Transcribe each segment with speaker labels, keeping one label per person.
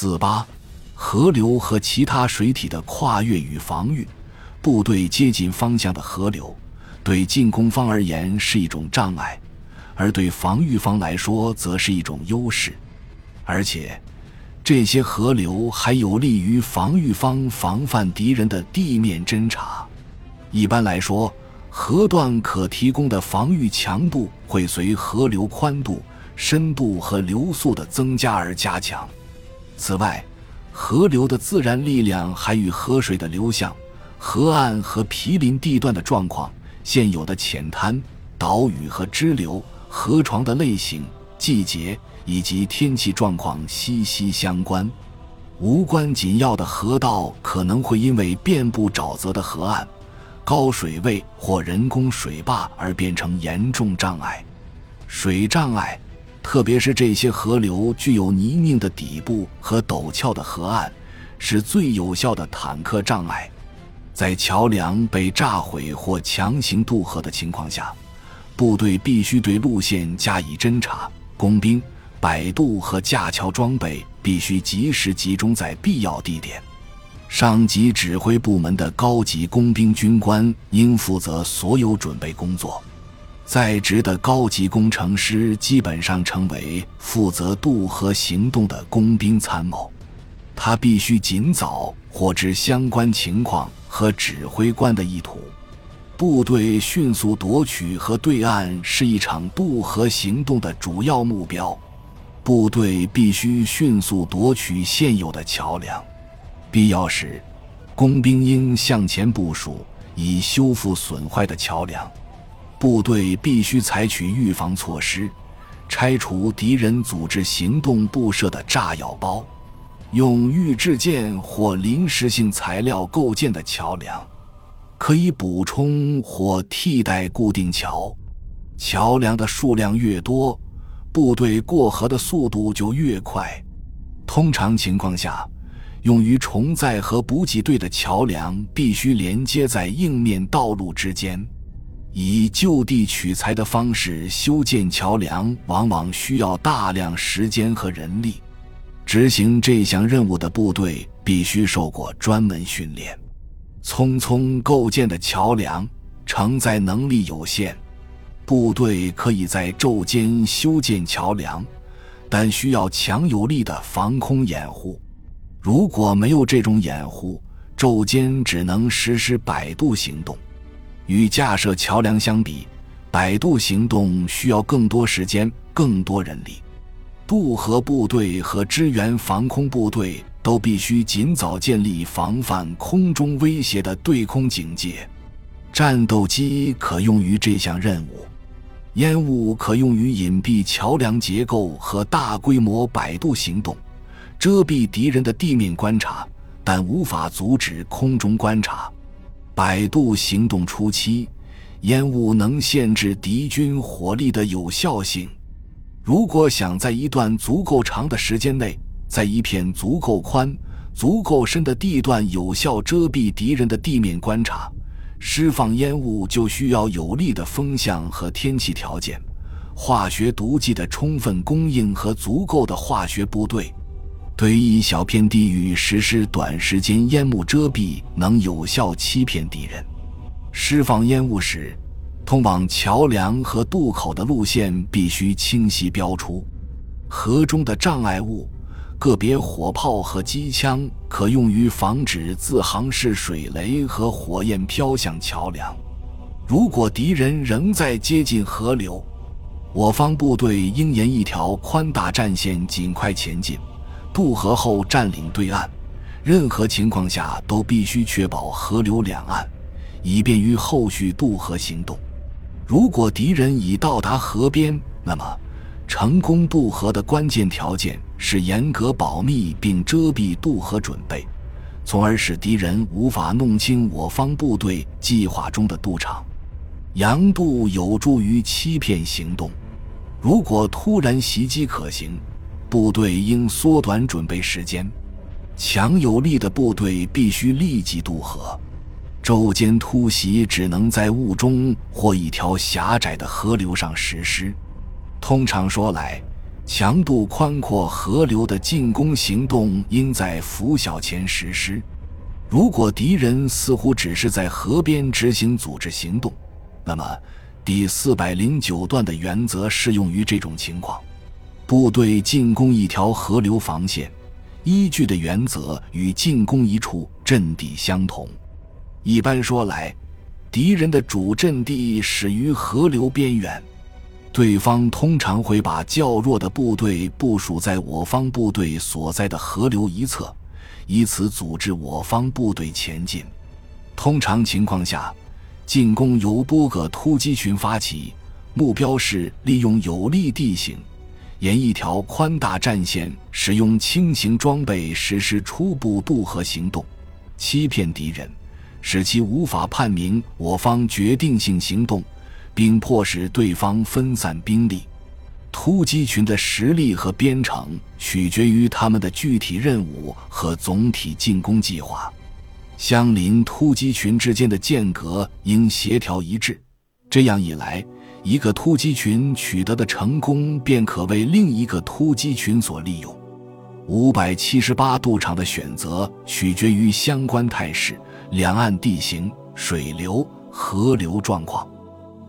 Speaker 1: 四八，河流和其他水体的跨越与防御，部队接近方向的河流，对进攻方而言是一种障碍，而对防御方来说则是一种优势。而且，这些河流还有利于防御方防范敌人的地面侦察。一般来说，河段可提供的防御强度会随河流宽度、深度和流速的增加而加强。此外，河流的自然力量还与河水的流向、河岸和毗邻地段的状况、现有的浅滩、岛屿和支流、河床的类型、季节以及天气状况息息相关。无关紧要的河道可能会因为遍布沼泽的河岸、高水位或人工水坝而变成严重障碍。水障碍。特别是这些河流具有泥泞的底部和陡峭的河岸，是最有效的坦克障碍。在桥梁被炸毁或强行渡河的情况下，部队必须对路线加以侦察。工兵、摆渡和架桥装备必须及时集中在必要地点。上级指挥部门的高级工兵军官应负责所有准备工作。在职的高级工程师基本上成为负责渡河行动的工兵参谋，他必须尽早获知相关情况和指挥官的意图。部队迅速夺取和对岸是一场渡河行动的主要目标。部队必须迅速夺取现有的桥梁，必要时，工兵应向前部署，以修复损坏的桥梁。部队必须采取预防措施，拆除敌人组织行动布设的炸药包，用预制件或临时性材料构建的桥梁，可以补充或替代固定桥。桥梁的数量越多，部队过河的速度就越快。通常情况下，用于重载和补给队的桥梁必须连接在硬面道路之间。以就地取材的方式修建桥梁，往往需要大量时间和人力。执行这项任务的部队必须受过专门训练。匆匆构建的桥梁承载能力有限，部队可以在昼间修建桥梁，但需要强有力的防空掩护。如果没有这种掩护，昼间只能实施摆渡行动。与架设桥梁相比，摆渡行动需要更多时间、更多人力。渡河部队和支援防空部队都必须尽早建立防范空中威胁的对空警戒。战斗机可用于这项任务，烟雾可用于隐蔽桥梁结构和大规模摆渡行动，遮蔽敌人的地面观察，但无法阻止空中观察。百渡行动初期，烟雾能限制敌军火力的有效性。如果想在一段足够长的时间内，在一片足够宽、足够深的地段有效遮蔽敌人的地面观察，释放烟雾就需要有利的风向和天气条件、化学毒剂的充分供应和足够的化学部队。对一小片地域实施短时间烟幕遮蔽，能有效欺骗敌人。释放烟雾时，通往桥梁和渡口的路线必须清晰标出。河中的障碍物、个别火炮和机枪可用于防止自航式水雷和火焰飘向桥梁。如果敌人仍在接近河流，我方部队应沿一条宽大战线尽快前进。渡河后占领对岸，任何情况下都必须确保河流两岸，以便于后续渡河行动。如果敌人已到达河边，那么成功渡河的关键条件是严格保密并遮蔽渡河准备，从而使敌人无法弄清我方部队计划中的渡场。洋渡有助于欺骗行动。如果突然袭击可行。部队应缩短准备时间，强有力的部队必须立即渡河。昼间突袭只能在雾中或一条狭窄的河流上实施。通常说来，强度宽阔河流的进攻行动应在拂晓前实施。如果敌人似乎只是在河边执行组织行动，那么第四百零九段的原则适用于这种情况。部队进攻一条河流防线，依据的原则与进攻一处阵地相同。一般说来，敌人的主阵地始于河流边缘，对方通常会把较弱的部队部署在我方部队所在的河流一侧，以此阻止我方部队前进。通常情况下，进攻由多个突击群发起，目标是利用有利地形。沿一条宽大战线，使用轻型装备实施初步渡河行动，欺骗敌人，使其无法判明我方决定性行动，并迫使对方分散兵力。突击群的实力和编程取决于他们的具体任务和总体进攻计划。相邻突击群之间的间隔应协调一致，这样一来。一个突击群取得的成功，便可为另一个突击群所利用。五百七十八度场的选择取决于相关态势、两岸地形、水流、河流状况。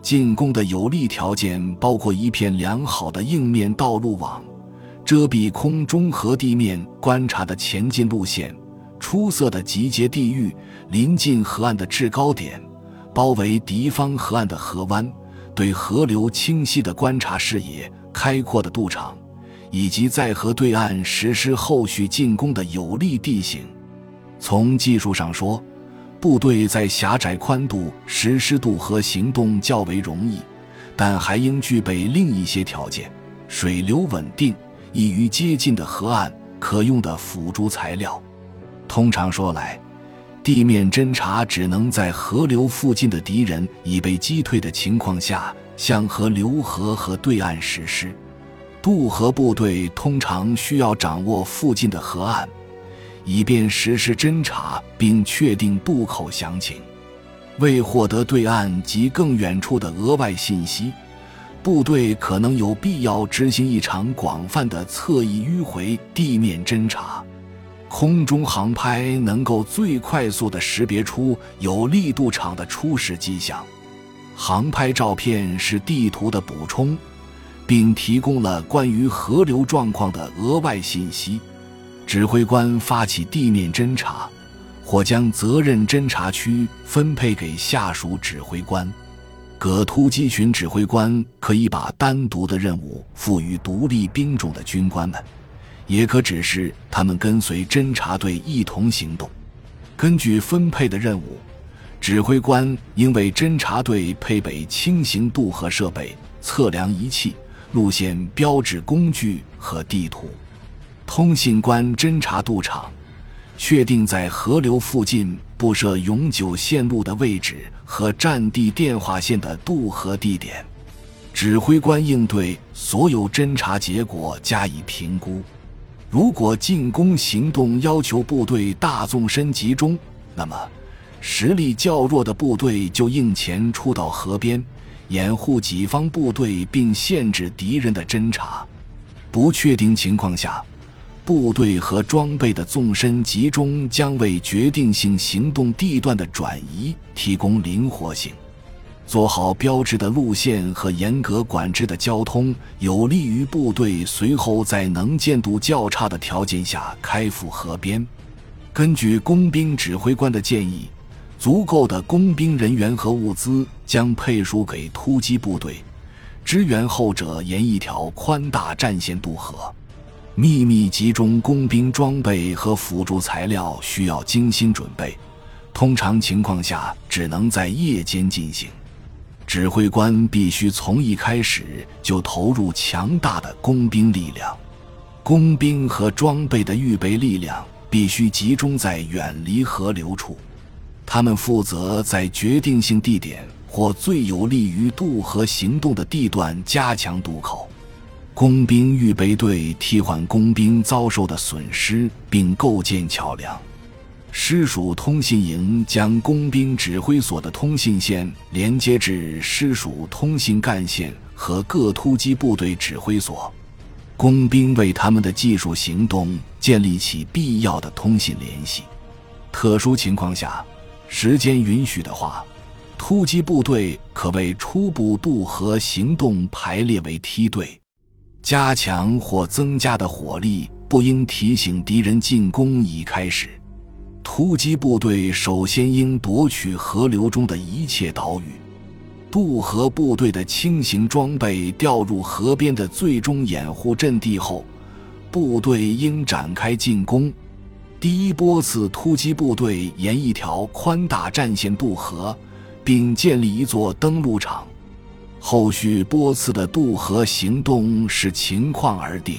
Speaker 1: 进攻的有利条件包括一片良好的硬面道路网，遮蔽空中和地面观察的前进路线，出色的集结地域，临近河岸的制高点，包围敌方河岸的河湾。对河流清晰的观察视野、开阔的渡场，以及在河对岸实施后续进攻的有利地形。从技术上说，部队在狭窄宽度实施渡河行动较为容易，但还应具备另一些条件：水流稳定、易于接近的河岸、可用的辅助材料。通常说来，地面侦察只能在河流附近的敌人已被击退的情况下，向河流河和对岸实施。渡河部队通常需要掌握附近的河岸，以便实施侦察并确定渡口详情。为获得对岸及更远处的额外信息，部队可能有必要执行一场广泛的侧翼迂回地面侦察。空中航拍能够最快速地识别出有力度场的初始迹象。航拍照片是地图的补充，并提供了关于河流状况的额外信息。指挥官发起地面侦察，或将责任侦察区分配给下属指挥官。各突击群指挥官可以把单独的任务赋予独立兵种的军官们。也可指示他们跟随侦察队一同行动。根据分配的任务，指挥官应为侦察队配备轻型渡河设备、测量仪器、路线标志工具和地图。通信官侦察渡场，确定在河流附近布设永久线路的位置和战地电话线的渡河地点。指挥官应对所有侦察结果加以评估。如果进攻行动要求部队大纵深集中，那么实力较弱的部队就应前出到河边，掩护己方部队，并限制敌人的侦察。不确定情况下，部队和装备的纵深集中将为决定性行动地段的转移提供灵活性。做好标志的路线和严格管制的交通，有利于部队随后在能见度较差的条件下开赴河边。根据工兵指挥官的建议，足够的工兵人员和物资将配属给突击部队，支援后者沿一条宽大战线渡河。秘密集中工兵装备和辅助材料需要精心准备，通常情况下只能在夜间进行。指挥官必须从一开始就投入强大的工兵力量，工兵和装备的预备力量必须集中在远离河流处，他们负责在决定性地点或最有利于渡河行动的地段加强渡口。工兵预备队替换工兵遭受的损失，并构建桥梁。师属通信营将工兵指挥所的通信线连接至师属通信干线和各突击部队指挥所。工兵为他们的技术行动建立起必要的通信联系。特殊情况下，时间允许的话，突击部队可为初步渡河行动排列为梯队。加强或增加的火力不应提醒敌人进攻已开始。突击部队首先应夺取河流中的一切岛屿。渡河部队的轻型装备调入河边的最终掩护阵地后，部队应展开进攻。第一波次突击部队沿一条宽大战线渡河，并建立一座登陆场。后续波次的渡河行动视情况而定。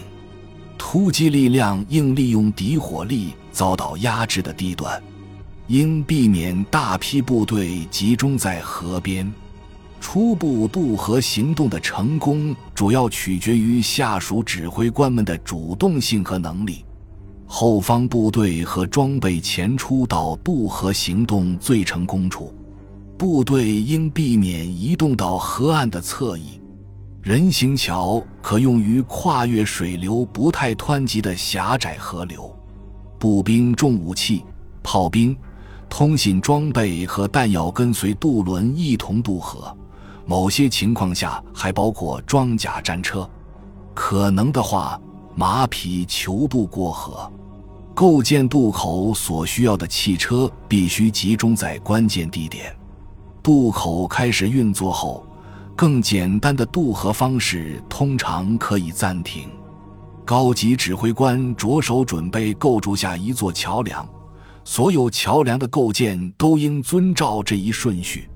Speaker 1: 突击力量应利用敌火力遭到压制的地段，应避免大批部队集中在河边。初步渡河行动的成功主要取决于下属指挥官们的主动性和能力。后方部队和装备前出到渡河行动最成功处。部队应避免移动到河岸的侧翼，人行桥可用于跨越水流不太湍急的狭窄河流。步兵重武器、炮兵、通信装备和弹药跟随渡轮一同渡河，某些情况下还包括装甲战车。可能的话，马匹求渡过河。构建渡口所需要的汽车必须集中在关键地点。渡口开始运作后，更简单的渡河方式通常可以暂停。高级指挥官着手准备构筑下一座桥梁，所有桥梁的构建都应遵照这一顺序。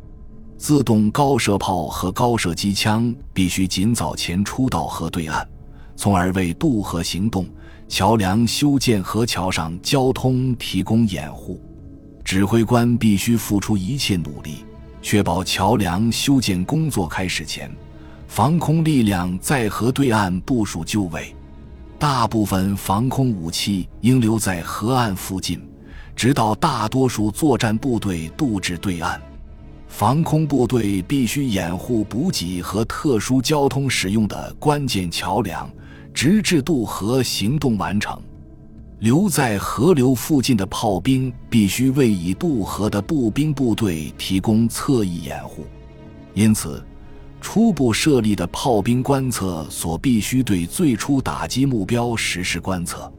Speaker 1: 自动高射炮和高射机枪必须尽早前出到河对岸，从而为渡河行动、桥梁修建和桥上交通提供掩护。指挥官必须付出一切努力。确保桥梁修建工作开始前，防空力量在河对岸部署就位。大部分防空武器应留在河岸附近，直到大多数作战部队渡至对岸。防空部队必须掩护补给和特殊交通使用的关键桥梁，直至渡河行动完成。留在河流附近的炮兵必须为已渡河的步兵部队提供侧翼掩护，因此，初步设立的炮兵观测所必须对最初打击目标实施观测。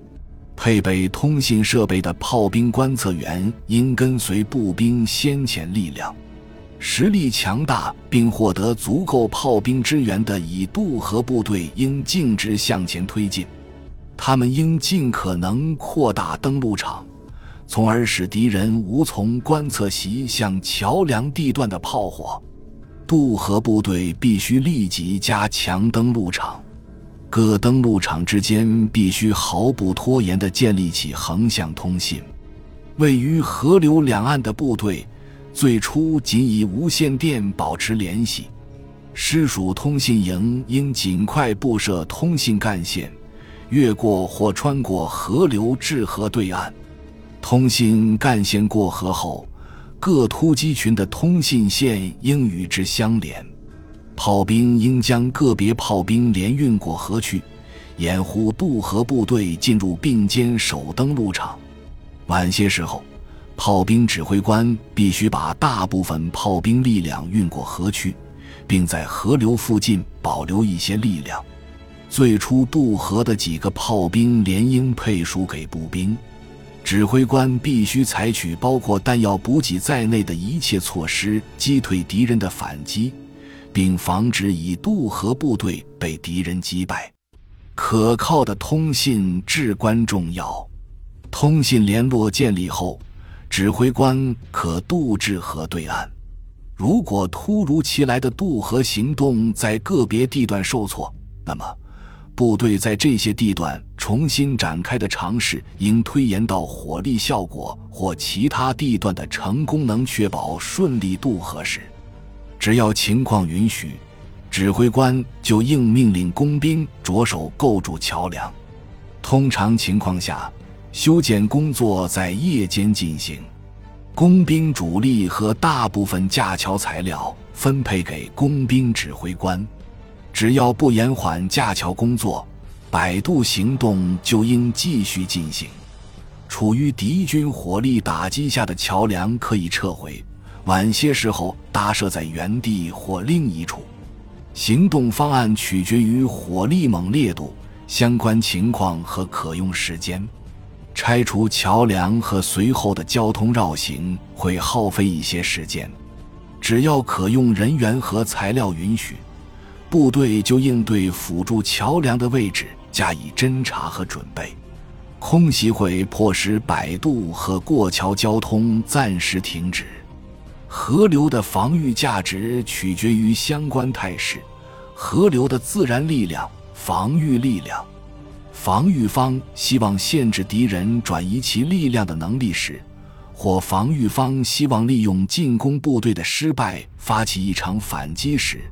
Speaker 1: 配备通信设备的炮兵观测员应跟随步兵先遣力量。实力强大并获得足够炮兵支援的已渡河部队应径直向前推进。他们应尽可能扩大登陆场，从而使敌人无从观测袭向桥梁地段的炮火。渡河部队必须立即加强登陆场，各登陆场之间必须毫不拖延地建立起横向通信。位于河流两岸的部队，最初仅以无线电保持联系。师属通信营应尽快布设通信干线。越过或穿过河流至河对岸，通信干线过河后，各突击群的通信线应与之相连。炮兵应将个别炮兵连运过河去，掩护渡河部队进入并肩守登陆场。晚些时候，炮兵指挥官必须把大部分炮兵力量运过河去，并在河流附近保留一些力量。最初渡河的几个炮兵连应配属给步兵，指挥官必须采取包括弹药补给在内的一切措施，击退敌人的反击，并防止以渡河部队被敌人击败。可靠的通信至关重要。通信联络建立后，指挥官可渡至河对岸。如果突如其来的渡河行动在个别地段受挫，那么。部队在这些地段重新展开的尝试，应推延到火力效果或其他地段的成功能确保顺利渡河时。只要情况允许，指挥官就应命令工兵着手构筑桥梁。通常情况下，修建工作在夜间进行，工兵主力和大部分架桥材料分配给工兵指挥官。只要不延缓架桥工作，百度行动就应继续进行。处于敌军火力打击下的桥梁可以撤回，晚些时候搭设在原地或另一处。行动方案取决于火力猛烈度、相关情况和可用时间。拆除桥梁和随后的交通绕行会耗费一些时间。只要可用人员和材料允许，部队就应对辅助桥梁的位置加以侦查和准备。空袭会迫使摆渡和过桥交通暂时停止。河流的防御价值取决于相关态势：河流的自然力量、防御力量。防御方希望限制敌人转移其力量的能力时，或防御方希望利用进攻部队的失败发起一场反击时，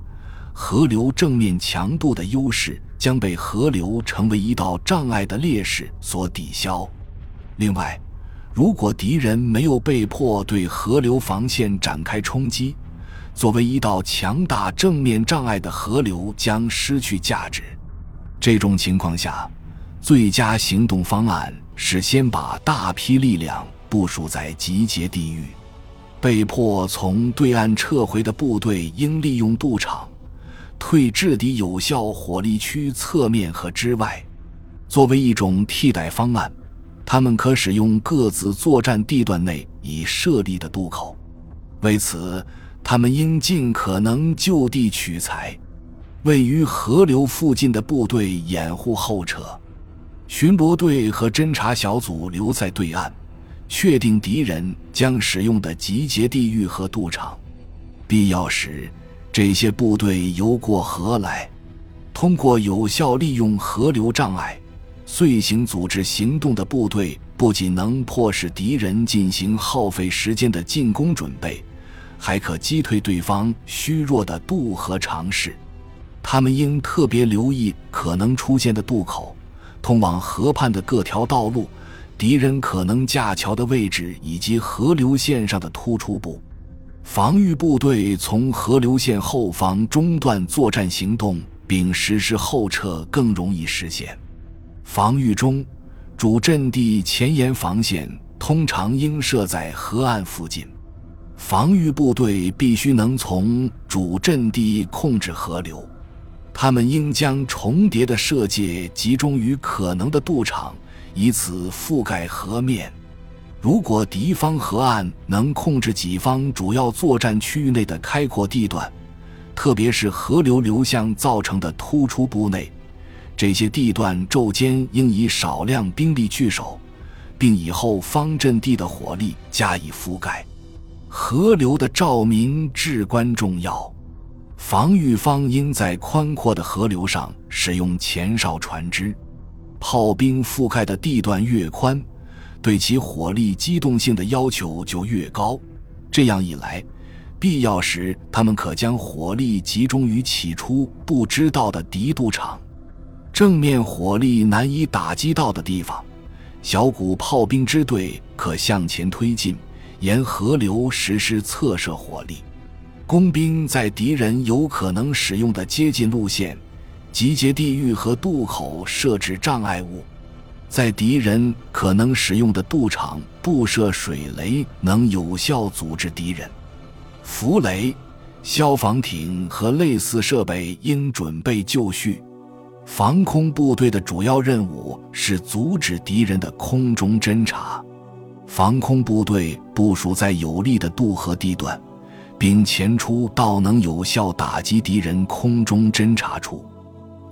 Speaker 1: 河流正面强度的优势将被河流成为一道障碍的劣势所抵消。另外，如果敌人没有被迫对河流防线展开冲击，作为一道强大正面障碍的河流将失去价值。这种情况下，最佳行动方案是先把大批力量部署在集结地域。被迫从对岸撤回的部队应利用渡场，退至敌有效火力区侧面和之外。作为一种替代方案。他们可使用各自作战地段内已设立的渡口，为此，他们应尽可能就地取材。位于河流附近的部队掩护后撤，巡逻队和侦察小组留在对岸，确定敌人将使用的集结地域和渡场。必要时，这些部队游过河来，通过有效利用河流障碍。遂行组织行动的部队不仅能迫使敌人进行耗费时间的进攻准备，还可击退对方虚弱的渡河尝试。他们应特别留意可能出现的渡口、通往河畔的各条道路、敌人可能架桥的位置以及河流线上的突出部。防御部队从河流线后方中断作战行动，并实施后撤，更容易实现。防御中，主阵地前沿防线通常应设在河岸附近。防御部队必须能从主阵地控制河流，他们应将重叠的射界集中于可能的渡场，以此覆盖河面。如果敌方河岸能控制己方主要作战区域内的开阔地段，特别是河流流向造成的突出部内。这些地段昼间应以少量兵力据守，并以后方阵地的火力加以覆盖。河流的照明至关重要，防御方应在宽阔的河流上使用前哨船只。炮兵覆盖的地段越宽，对其火力机动性的要求就越高。这样一来，必要时他们可将火力集中于起初不知道的敌渡场。正面火力难以打击到的地方，小股炮兵支队可向前推进，沿河流实施侧射火力。工兵在敌人有可能使用的接近路线、集结地域和渡口设置障碍物，在敌人可能使用的渡场布设水雷，能有效阻止敌人。浮雷、消防艇和类似设备应准备就绪。防空部队的主要任务是阻止敌人的空中侦察。防空部队部署在有利的渡河地段，并前出到能有效打击敌人空中侦察处。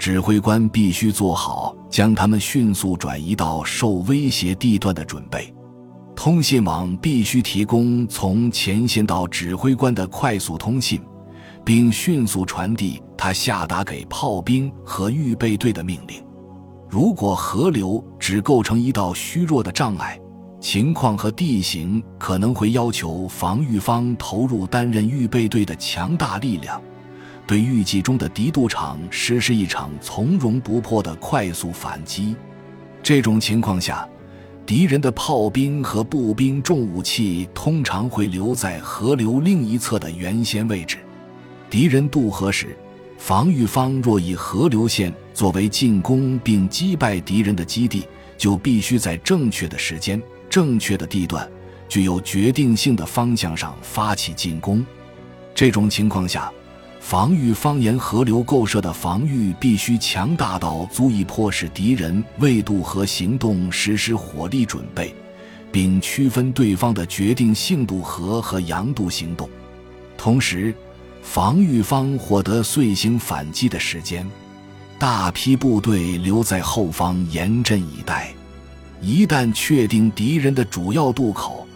Speaker 1: 指挥官必须做好将他们迅速转移到受威胁地段的准备。通信网必须提供从前线到指挥官的快速通信。并迅速传递他下达给炮兵和预备队的命令。如果河流只构成一道虚弱的障碍，情况和地形可能会要求防御方投入担任预备队的强大力量，对预计中的敌渡场实施一场从容不迫的快速反击。这种情况下，敌人的炮兵和步兵重武器通常会留在河流另一侧的原先位置。敌人渡河时，防御方若以河流线作为进攻并击败敌人的基地，就必须在正确的时间、正确的地段、具有决定性的方向上发起进攻。这种情况下，防御方沿河流构设的防御必须强大到足以迫使敌人为渡河行动实施火力准备，并区分对方的决定性渡河和扬渡行动。同时，防御方获得遂行反击的时间，大批部队留在后方严阵以待。一旦确定敌人的主要渡口，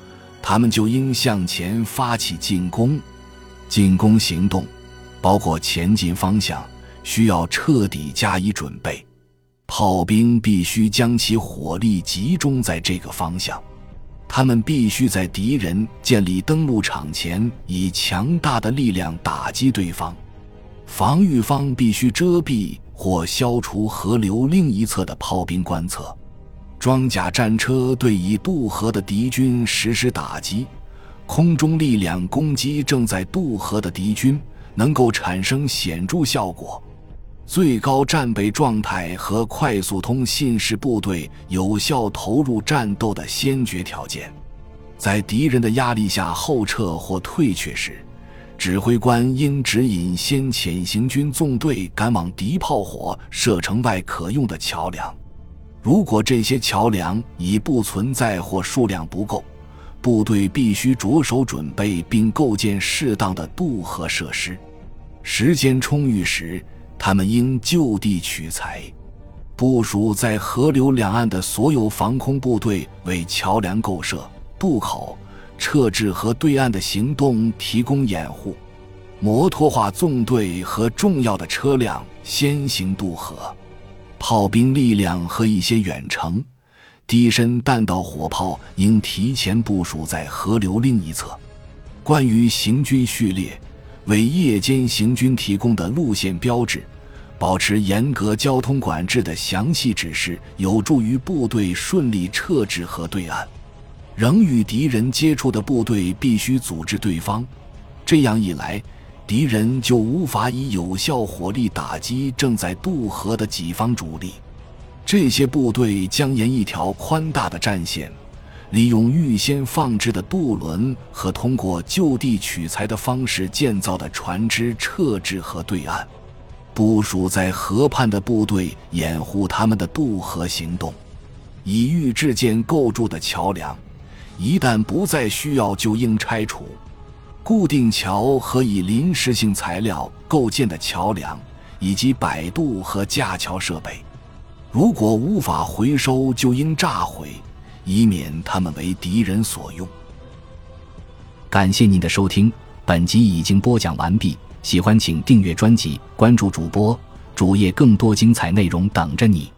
Speaker 1: 他们就应向前发起进攻。进攻行动包括前进方向，需要彻底加以准备。炮兵必须将其火力集中在这个方向。他们必须在敌人建立登陆场前，以强大的力量打击对方。防御方必须遮蔽或消除河流另一侧的炮兵观测。装甲战车对已渡河的敌军实施打击。空中力量攻击正在渡河的敌军，能够产生显著效果。最高战备状态和快速通信是部队有效投入战斗的先决条件。在敌人的压力下后撤或退却时，指挥官应指引先遣行军纵队赶往敌炮火射程外可用的桥梁。如果这些桥梁已不存在或数量不够，部队必须着手准备并构建适当的渡河设施。时间充裕时。他们应就地取材，部署在河流两岸的所有防空部队为桥梁构设、渡口、撤至和对岸的行动提供掩护。摩托化纵队和重要的车辆先行渡河，炮兵力量和一些远程、低身弹道火炮应提前部署在河流另一侧。关于行军序列。为夜间行军提供的路线标志，保持严格交通管制的详细指示，有助于部队顺利撤至河对岸。仍与敌人接触的部队必须组织对方，这样一来，敌人就无法以有效火力打击正在渡河的己方主力。这些部队将沿一条宽大的战线。利用预先放置的渡轮和通过就地取材的方式建造的船只撤至河对岸，部署在河畔的部队掩护他们的渡河行动。以预制件构筑的桥梁，一旦不再需要就应拆除。固定桥和以临时性材料构建的桥梁，以及摆渡和架桥设备，如果无法回收，就应炸毁。以免他们为敌人所用。感谢您的收听，本集已经播讲完毕。喜欢请订阅专辑，关注主播主页，更多精彩内容等着你。